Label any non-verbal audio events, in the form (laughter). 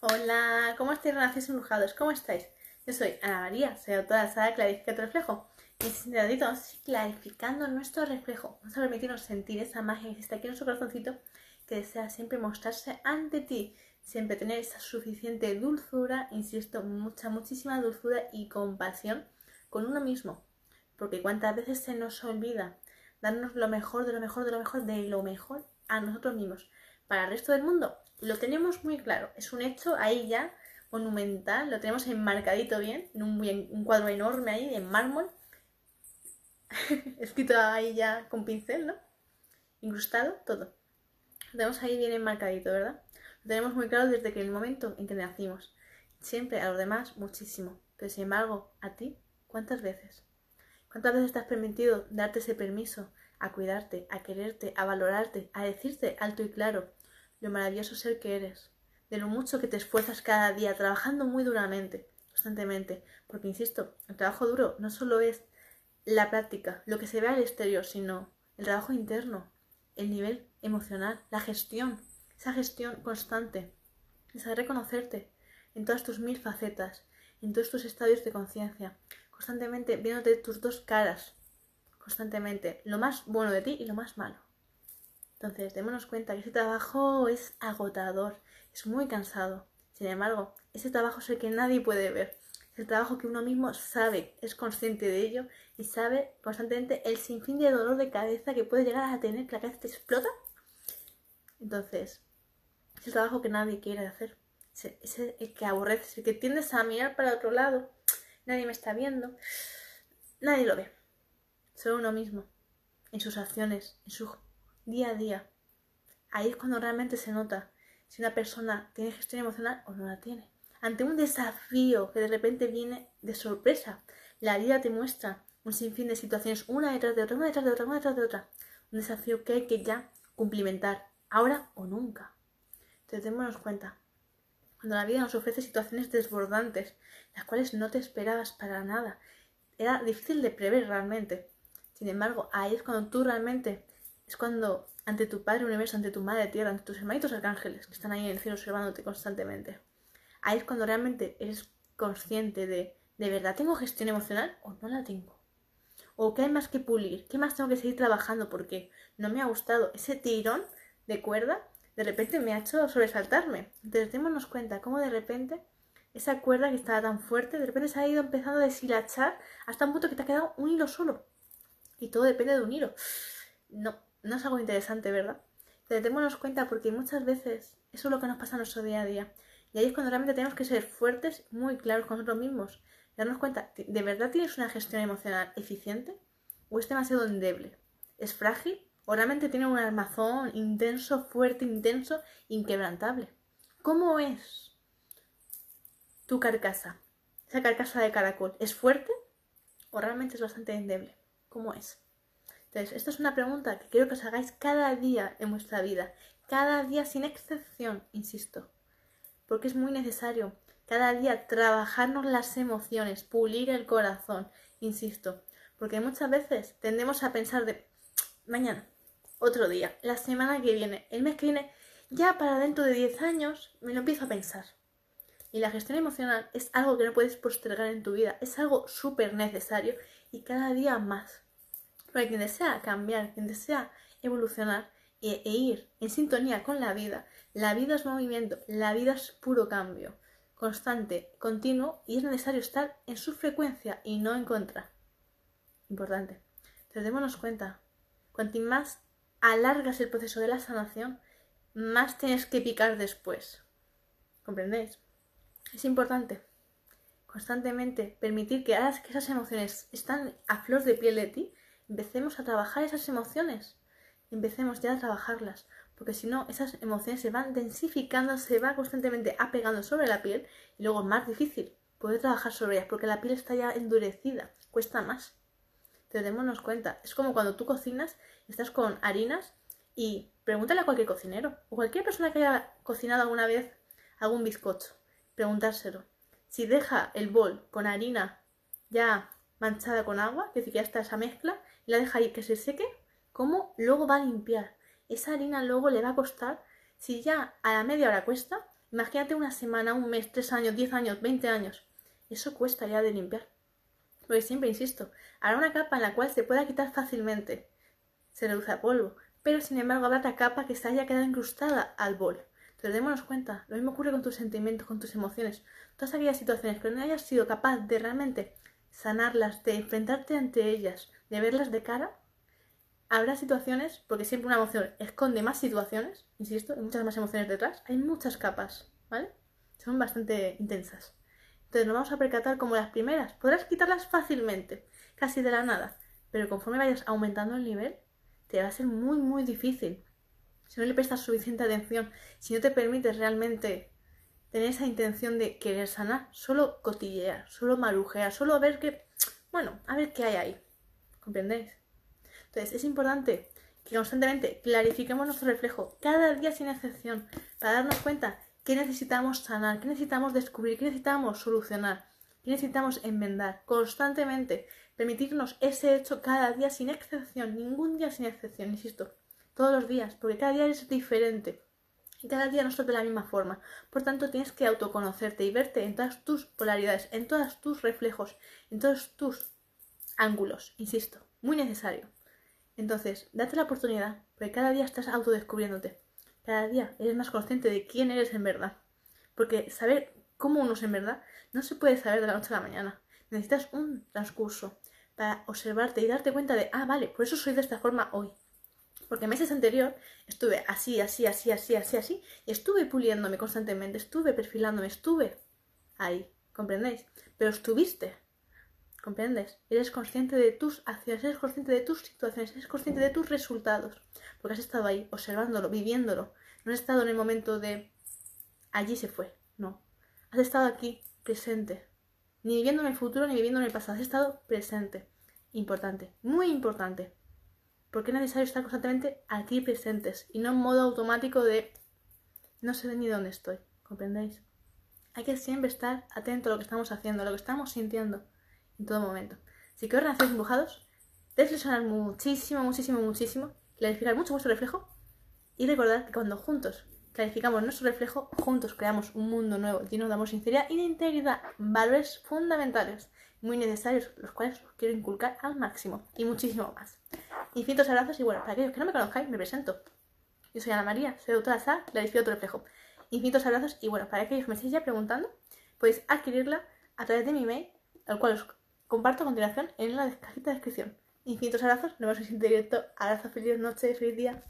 Hola, ¿cómo estáis, renacidos embrujados? ¿Cómo estáis? Yo soy Ana María, soy autora de Sara Clarifica tu reflejo. Y ir clarificando nuestro reflejo. Vamos a permitirnos sentir esa magia que está aquí en nuestro corazoncito que desea siempre mostrarse ante ti. Siempre tener esa suficiente dulzura, insisto, mucha, muchísima dulzura y compasión con uno mismo. Porque cuántas veces se nos olvida darnos lo mejor, de lo mejor, de lo mejor, de lo mejor a nosotros mismos. Para el resto del mundo lo tenemos muy claro. Es un hecho ahí ya monumental, lo tenemos enmarcadito bien, en un, cuadro enorme ahí en mármol, (laughs) escrito ahí ya con pincel, ¿no? Incrustado, todo. Lo tenemos ahí bien enmarcadito, ¿verdad? Lo tenemos muy claro desde que el momento en que nacimos. Siempre a los demás muchísimo, pero sin embargo, a ti, ¿cuántas veces? ¿Cuántas veces te has permitido darte ese permiso a cuidarte, a quererte, a valorarte, a decirte alto y claro lo maravilloso ser que eres, de lo mucho que te esfuerzas cada día, trabajando muy duramente, constantemente, porque insisto, el trabajo duro no solo es la práctica, lo que se ve al exterior, sino el trabajo interno, el nivel emocional, la gestión, esa gestión constante, esa reconocerte en todas tus mil facetas, en todos tus estadios de conciencia, constantemente viéndote tus dos caras, constantemente, lo más bueno de ti y lo más malo. Entonces, démonos cuenta que ese trabajo es agotador, es muy cansado. Sin embargo, ese trabajo es el que nadie puede ver. Es el trabajo que uno mismo sabe, es consciente de ello y sabe constantemente el sinfín de dolor de cabeza que puede llegar a tener, que la cabeza te explota. Entonces, es el trabajo que nadie quiere hacer. Es el que aborreces, el que tiendes a mirar para otro lado. Nadie me está viendo. Nadie lo ve. Solo uno mismo. En sus acciones, en su día a día. Ahí es cuando realmente se nota si una persona tiene gestión emocional o no la tiene. Ante un desafío que de repente viene de sorpresa, la vida te muestra un sinfín de situaciones, una detrás de otra, una detrás de otra, una detrás de otra. Un desafío que hay que ya cumplimentar, ahora o nunca. Entonces démonos cuenta. Cuando la vida nos ofrece situaciones desbordantes, las cuales no te esperabas para nada, era difícil de prever realmente. Sin embargo, ahí es cuando tú realmente es cuando ante tu Padre Universo, ante tu Madre Tierra, ante tus hermanitos arcángeles que están ahí en el cielo observándote constantemente, ahí es cuando realmente eres consciente de, ¿de verdad tengo gestión emocional o no la tengo? ¿O qué hay más que pulir? ¿Qué más tengo que seguir trabajando? Porque no me ha gustado ese tirón de cuerda, de repente me ha hecho sobresaltarme. Entonces démonos cuenta cómo de repente esa cuerda que estaba tan fuerte, de repente se ha ido empezando a deshilachar hasta un punto que te ha quedado un hilo solo. Y todo depende de un hilo. No, no es algo interesante, ¿verdad? Pero démonos cuenta porque muchas veces eso es lo que nos pasa en nuestro día a día. Y ahí es cuando realmente tenemos que ser fuertes, muy claros con nosotros mismos. Darnos cuenta, ¿de verdad tienes una gestión emocional eficiente? ¿O es demasiado endeble? ¿Es frágil? ¿O realmente tiene un armazón intenso, fuerte, intenso, inquebrantable? ¿Cómo es tu carcasa? Esa carcasa de caracol, ¿es fuerte? ¿O realmente es bastante endeble? ¿Cómo es? Entonces, esto es una pregunta que quiero que os hagáis cada día en vuestra vida, cada día sin excepción, insisto, porque es muy necesario cada día trabajarnos las emociones, pulir el corazón, insisto, porque muchas veces tendemos a pensar de mañana, otro día, la semana que viene, el mes que viene, ya para dentro de 10 años me lo empiezo a pensar. Y la gestión emocional es algo que no puedes postergar en tu vida, es algo súper necesario y cada día más. Porque quien desea cambiar, quien desea evolucionar e, e, ir en sintonía con la vida, la vida es movimiento, la vida es puro cambio, constante, continuo y es necesario estar en su frecuencia y no en contra. Importante. Entonces démonos cuenta, cuanto más alargas el proceso de la sanación, más tienes que picar después. ¿Comprendéis? Es importante constantemente permitir que, que esas emociones están a flor de piel de ti, empecemos a trabajar esas emociones. Empecemos ya a trabajarlas, porque si no, esas emociones se van densificando, se va constantemente apegando sobre la piel y luego es más difícil poder trabajar sobre ellas, porque la piel está ya endurecida, cuesta más. Pero démonos cuenta, es como cuando tú cocinas, estás con harinas y pregúntale a cualquier cocinero o cualquier persona que haya cocinado alguna vez algún bizcocho, preguntárselo. Si deja el bol con harina ya manchada con agua, que decir que ya está esa mezcla, la deja ahí que se seque, ¿cómo luego va a limpiar? Esa harina luego le va a costar, si ya a la media hora cuesta, Imagínate una semana, un mes, tres años, diez años, veinte años. Eso cuesta ya de limpiar. Porque siempre insisto, habrá una capa en la cual se pueda quitar fácilmente. Se reduce a polvo. Pero sin embargo habrá otra capa que se haya quedado incrustada al bol. Entonces démonos cuenta, lo mismo ocurre con tus sentimientos, con tus emociones. Todas aquellas situaciones que no hayas sido capaz de realmente sanarlas, de enfrentarte ante ellas, de verlas de cara, habrá situaciones, porque siempre una emoción esconde más situaciones, insisto, hay muchas más emociones detrás, hay muchas capas, ¿vale? Son bastante intensas. Entonces nos vamos a percatar como las primeras. Podrás quitarlas fácilmente, casi de la nada, pero conforme vayas aumentando el nivel, te va a ser muy, muy difícil. Si no le prestas suficiente atención, si no te permites realmente tener esa intención de querer sanar, solo cotillear, solo marujear, solo ver qué, bueno, a ver qué hay ahí. ¿Comprendéis? Entonces es importante que constantemente clarifiquemos nuestro reflejo, cada día sin excepción, para darnos cuenta qué necesitamos sanar, qué necesitamos descubrir, qué necesitamos solucionar, qué necesitamos enmendar constantemente, permitirnos ese hecho cada día sin excepción, ningún día sin excepción, insisto, todos los días, porque cada día es diferente. Y cada día no de la misma forma. Por tanto, tienes que autoconocerte y verte en todas tus polaridades, en todos tus reflejos, en todos tus ángulos. Insisto, muy necesario. Entonces, date la oportunidad, porque cada día estás autodescubriéndote. Cada día eres más consciente de quién eres en verdad. Porque saber cómo uno es en verdad no se puede saber de la noche a la mañana. Necesitas un transcurso para observarte y darte cuenta de, ah, vale, por eso soy de esta forma hoy. Porque meses anterior estuve así, así, así, así, así, así, y estuve puliéndome constantemente, estuve perfilándome, estuve ahí, ¿comprendéis? Pero estuviste, ¿Comprendes? Eres consciente de tus acciones, eres consciente de tus situaciones, eres consciente de tus resultados. Porque has estado ahí, observándolo, viviéndolo. No has estado en el momento de allí se fue. No. Has estado aquí, presente. Ni viviendo en el futuro ni viviendo en el pasado. Has estado presente. Importante, muy importante. Porque es necesario estar constantemente aquí presentes y no en modo automático de no sé ni dónde estoy. ¿Comprendéis? Hay que siempre estar atento a lo que estamos haciendo, a lo que estamos sintiendo en todo momento. Si queréis hacer dibujados, reflexionar muchísimo, muchísimo, muchísimo, clarificar mucho vuestro reflejo y recordar que cuando juntos clarificamos nuestro reflejo, juntos creamos un mundo nuevo lleno de amor, sinceridad y de integridad, valores fundamentales, muy necesarios, los cuales os quiero inculcar al máximo y muchísimo más. Infinitos abrazos y bueno, para aquellos que no me conozcáis, me presento. Yo soy Ana María, soy doctora SAR, clarifico tu reflejo. Infinitos abrazos y bueno, para aquellos que me estéis ya preguntando, podéis adquirirla a través de mi email, al cual os comparto a continuación en la cajita de descripción. Infinitos abrazos, nos vemos en directo. Abrazo, feliz noche, feliz día.